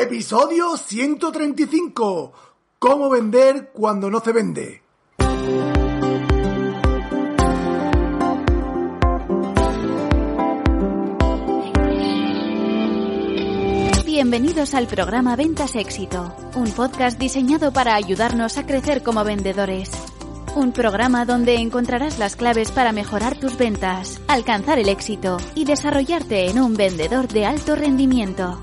Episodio 135. ¿Cómo vender cuando no se vende? Bienvenidos al programa Ventas Éxito, un podcast diseñado para ayudarnos a crecer como vendedores. Un programa donde encontrarás las claves para mejorar tus ventas, alcanzar el éxito y desarrollarte en un vendedor de alto rendimiento.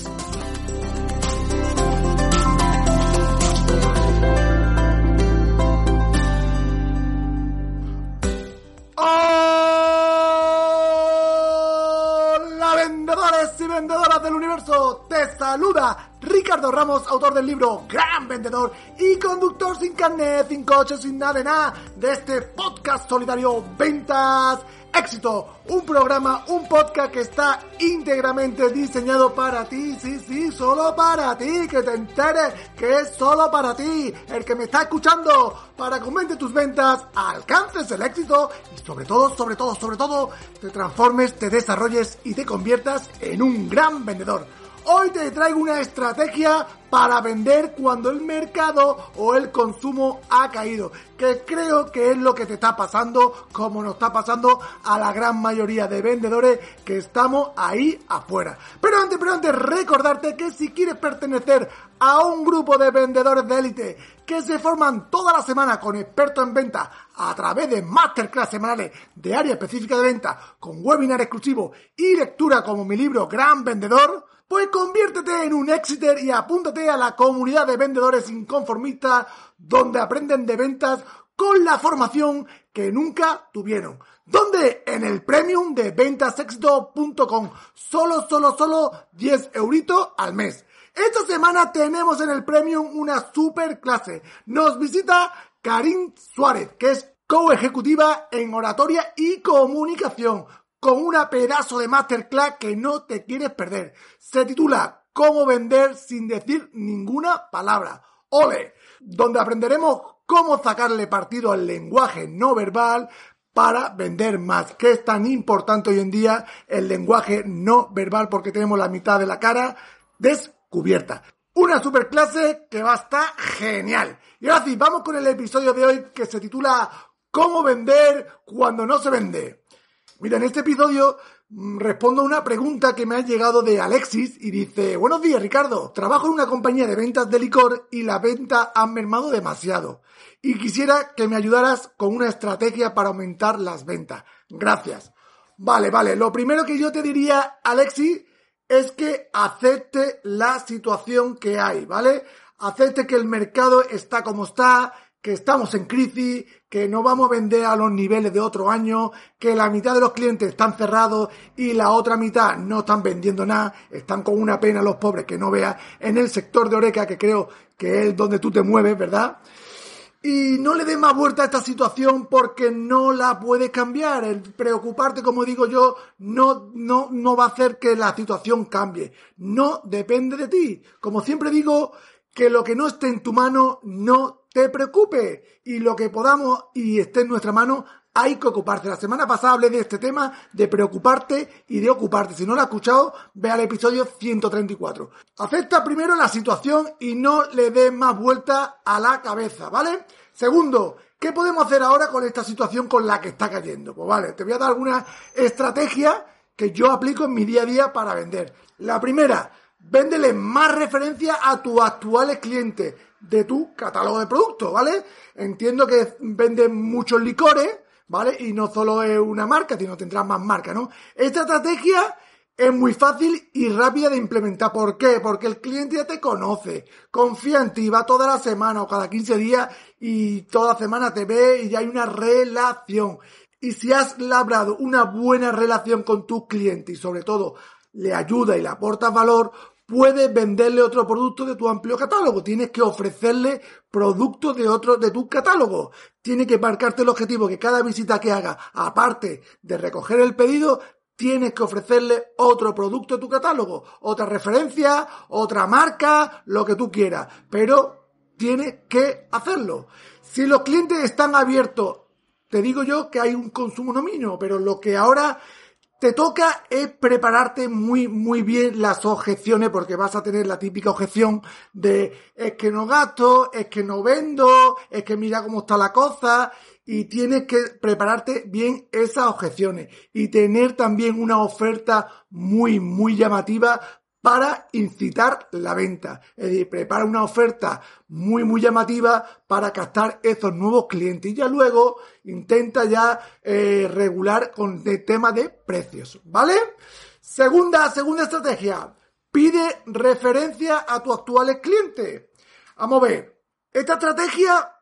Ricardo Ramos, autor del libro Gran Vendedor y conductor sin carnet, sin coche, sin nada de nada de este podcast solidario Ventas Éxito, un programa, un podcast que está íntegramente diseñado para ti, sí, sí, solo para ti, que te enteres que es solo para ti, el que me está escuchando, para que aumente tus ventas, alcances el éxito y sobre todo, sobre todo, sobre todo, te transformes, te desarrolles y te conviertas en un gran vendedor. Hoy te traigo una estrategia para vender cuando el mercado o el consumo ha caído, que creo que es lo que te está pasando, como nos está pasando a la gran mayoría de vendedores que estamos ahí afuera. Pero antes, pero antes, recordarte que si quieres pertenecer a un grupo de vendedores de élite que se forman toda la semana con expertos en venta a través de masterclass semanales de área específica de venta, con webinar exclusivo y lectura como mi libro Gran Vendedor, pues conviértete en un exiter y apúntate a la comunidad de vendedores inconformistas donde aprenden de ventas con la formación que nunca tuvieron. ¿Dónde? En el premium de ventasexito.com. Solo, solo, solo 10 euritos al mes. Esta semana tenemos en el premium una super clase. Nos visita Karin Suárez, que es co-ejecutiva en oratoria y comunicación con una pedazo de masterclass que no te quieres perder. Se titula Cómo vender sin decir ninguna palabra. ¡Ole! Donde aprenderemos cómo sacarle partido al lenguaje no verbal para vender más, que es tan importante hoy en día el lenguaje no verbal porque tenemos la mitad de la cara descubierta. Una superclase que va a estar genial. Y ahora sí, vamos con el episodio de hoy que se titula ¿Cómo vender cuando no se vende? Mira, en este episodio mm, respondo a una pregunta que me ha llegado de Alexis y dice, buenos días Ricardo, trabajo en una compañía de ventas de licor y la venta han mermado demasiado y quisiera que me ayudaras con una estrategia para aumentar las ventas. Gracias. Vale, vale, lo primero que yo te diría, Alexis, es que acepte la situación que hay, ¿vale? Acepte que el mercado está como está, que estamos en crisis, que no vamos a vender a los niveles de otro año, que la mitad de los clientes están cerrados y la otra mitad no están vendiendo nada, están con una pena los pobres que no veas en el sector de Oreca, que creo que es donde tú te mueves, ¿verdad? Y no le des más vuelta a esta situación porque no la puedes cambiar. El preocuparte, como digo yo, no, no, no va a hacer que la situación cambie. No depende de ti. Como siempre digo, que lo que no esté en tu mano no te preocupe y lo que podamos y esté en nuestra mano hay que ocuparse. La semana pasada hablé de este tema de preocuparte y de ocuparte. Si no lo has escuchado, ve al episodio 134. Acepta primero la situación y no le des más vuelta a la cabeza, ¿vale? Segundo, ¿qué podemos hacer ahora con esta situación con la que está cayendo? Pues vale, te voy a dar alguna estrategia que yo aplico en mi día a día para vender. La primera, véndele más referencia a tus actuales clientes de tu catálogo de productos, ¿vale? Entiendo que venden muchos licores, ¿vale? Y no solo es una marca, sino tendrás más marcas, ¿no? Esta estrategia es muy fácil y rápida de implementar. ¿Por qué? Porque el cliente ya te conoce, confía en ti, va toda la semana o cada 15 días y toda semana te ve y ya hay una relación. Y si has labrado una buena relación con tus clientes y sobre todo le ayuda y le aportas valor, puedes venderle otro producto de tu amplio catálogo. Tienes que ofrecerle productos de otro de tu catálogo. Tienes que marcarte el objetivo que cada visita que haga, aparte de recoger el pedido, tienes que ofrecerle otro producto de tu catálogo, otra referencia, otra marca, lo que tú quieras. Pero tienes que hacerlo. Si los clientes están abiertos, te digo yo que hay un consumo no mínimo, pero lo que ahora te toca es prepararte muy, muy bien las objeciones, porque vas a tener la típica objeción de es que no gasto, es que no vendo, es que mira cómo está la cosa, y tienes que prepararte bien esas objeciones y tener también una oferta muy, muy llamativa para incitar la venta. Es decir, prepara una oferta muy, muy llamativa para captar esos nuevos clientes y ya luego intenta ya eh, regular con el tema de precios. ¿Vale? Segunda, segunda estrategia. Pide referencia a tus actuales clientes. Vamos a ver. Esta estrategia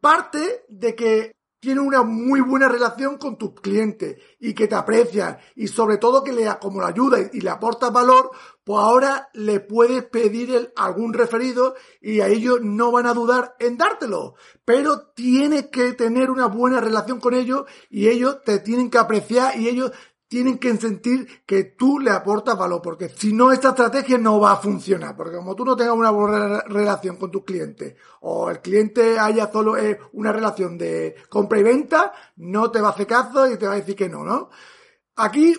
parte de que tiene una muy buena relación con tus clientes y que te aprecian y sobre todo que le como la ayuda y le aportas valor, pues ahora le puedes pedir algún referido y a ellos no van a dudar en dártelo. Pero tienes que tener una buena relación con ellos y ellos te tienen que apreciar y ellos tienen que sentir que tú le aportas valor, porque si no, esta estrategia no va a funcionar, porque como tú no tengas una buena relación con tus clientes, o el cliente haya solo eh, una relación de compra y venta, no te va a hacer caso y te va a decir que no, ¿no? Aquí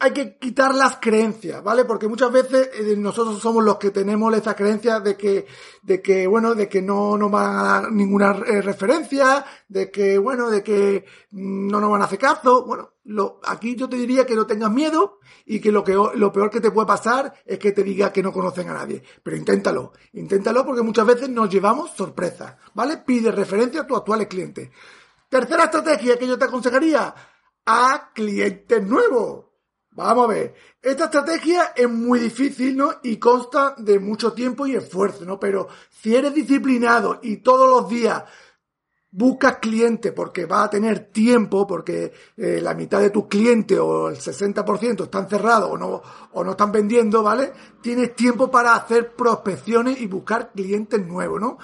hay que quitar las creencias, ¿vale? Porque muchas veces eh, nosotros somos los que tenemos esa creencia de que, de que, bueno, de que no nos van a dar ninguna eh, referencia, de que, bueno, de que mm, no nos van a hacer caso. Bueno, aquí yo te diría que no tengas miedo y que lo, que lo peor que te puede pasar es que te diga que no conocen a nadie. Pero inténtalo, inténtalo porque muchas veces nos llevamos sorpresas, ¿vale? Pide referencia a tus actuales clientes. Tercera estrategia que yo te aconsejaría, a clientes nuevos. Vamos a ver, esta estrategia es muy difícil, ¿no? Y consta de mucho tiempo y esfuerzo, ¿no? Pero si eres disciplinado y todos los días buscas clientes porque va a tener tiempo, porque eh, la mitad de tus clientes o el 60% están cerrados o no, o no están vendiendo, ¿vale? Tienes tiempo para hacer prospecciones y buscar clientes nuevos, ¿no?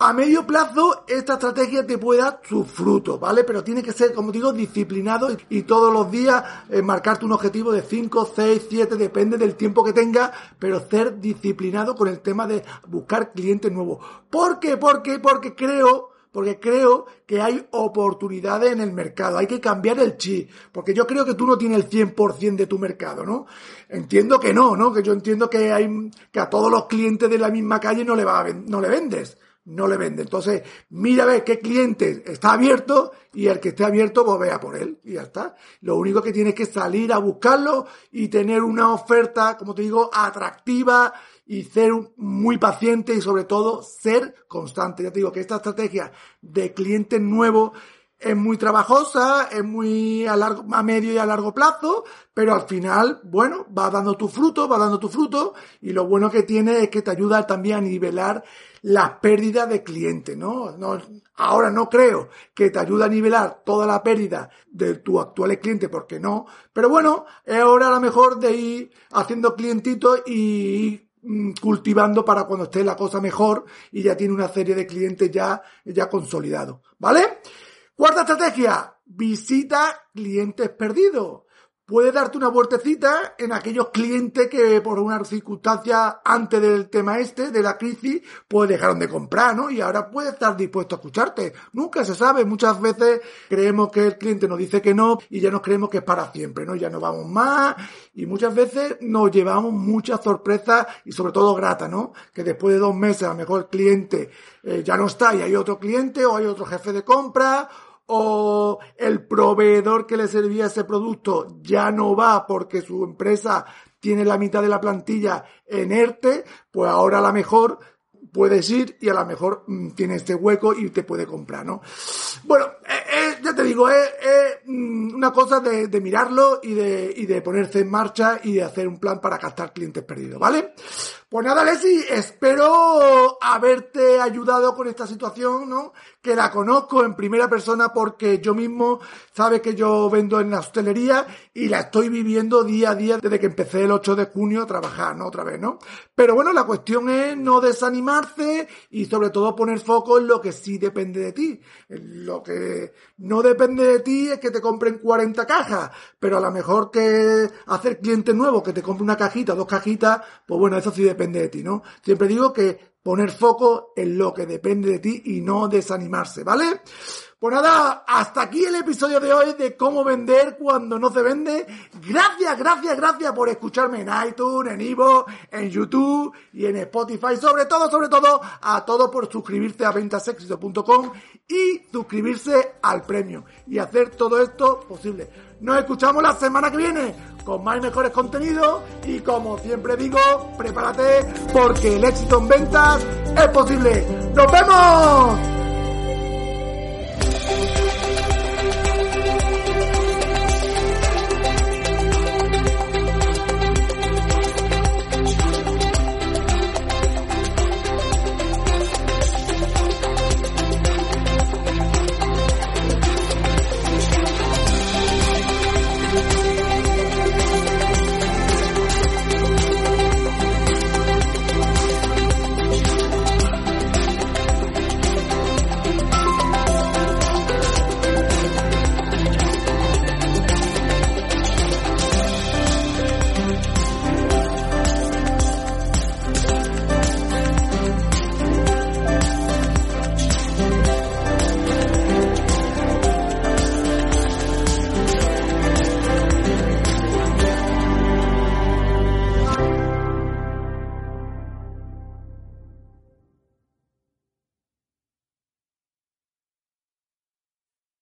A medio plazo, esta estrategia te puede dar sus frutos, ¿vale? Pero tiene que ser, como digo, disciplinado y, todos los días eh, marcarte un objetivo de 5, 6, 7, depende del tiempo que tengas, pero ser disciplinado con el tema de buscar clientes nuevos. ¿Por qué? ¿Por qué? Porque creo, porque creo que hay oportunidades en el mercado, hay que cambiar el chip, porque yo creo que tú no tienes el 100% de tu mercado, ¿no? Entiendo que no, ¿no? Que yo entiendo que hay, que a todos los clientes de la misma calle no le va no le vendes no le vende. Entonces, mira a ver qué cliente está abierto y el que esté abierto, pues vea por él y ya está. Lo único que tienes que salir a buscarlo y tener una oferta, como te digo, atractiva y ser muy paciente y sobre todo ser constante. Ya te digo que esta estrategia de clientes nuevos es muy trabajosa, es muy a, largo, a medio y a largo plazo, pero al final, bueno, va dando tu fruto, va dando tu fruto, y lo bueno que tiene es que te ayuda también a nivelar la pérdida de clientes, ¿no? ¿no? Ahora no creo que te ayude a nivelar toda la pérdida de tu actuales clientes, porque no, pero bueno, es hora a lo mejor de ir haciendo clientitos y mm, cultivando para cuando esté la cosa mejor y ya tiene una serie de clientes ya, ya consolidados, ¿vale? Cuarta estrategia, visita clientes perdidos. Puedes darte una vueltecita en aquellos clientes que por una circunstancia antes del tema este, de la crisis, pues dejaron de comprar, ¿no? Y ahora puede estar dispuesto a escucharte. Nunca se sabe. Muchas veces creemos que el cliente nos dice que no y ya nos creemos que es para siempre, ¿no? Ya no vamos más y muchas veces nos llevamos muchas sorpresas y sobre todo gratas, ¿no? Que después de dos meses a lo mejor el cliente eh, ya no está y hay otro cliente o hay otro jefe de compra o el proveedor que le servía ese producto ya no va porque su empresa tiene la mitad de la plantilla en ERTE, pues ahora a lo mejor puedes ir y a lo mejor mm, tiene este hueco y te puede comprar, ¿no? Bueno, eh, eh, ya te digo, es mm, una cosa de, de, mirarlo y de, y de ponerse en marcha y de hacer un plan para captar clientes perdidos, ¿vale? Pues nada, Leslie, espero haberte ayudado con esta situación, ¿no? Que la conozco en primera persona porque yo mismo, sabe que yo vendo en la hostelería y la estoy viviendo día a día desde que empecé el 8 de junio a trabajar, ¿no? Otra vez, ¿no? Pero bueno, la cuestión es no desanimarse y sobre todo poner foco en lo que sí depende de ti. Lo que no depende de ti es que te compren 40 cajas, pero a lo mejor que hacer cliente nuevo que te compre una cajita, dos cajitas, pues bueno, eso sí depende depende de ti, ¿no? Siempre digo que poner foco en lo que depende de ti y no desanimarse, ¿vale? Pues nada, hasta aquí el episodio de hoy de cómo vender cuando no se vende. Gracias, gracias, gracias por escucharme en iTunes, en Ivo, en YouTube y en Spotify. Sobre todo, sobre todo, a todos por suscribirse a ventasexito.com y suscribirse al premio y hacer todo esto posible. Nos escuchamos la semana que viene con más y mejores contenidos y como siempre digo, prepárate porque el éxito en ventas es posible. ¡Nos vemos!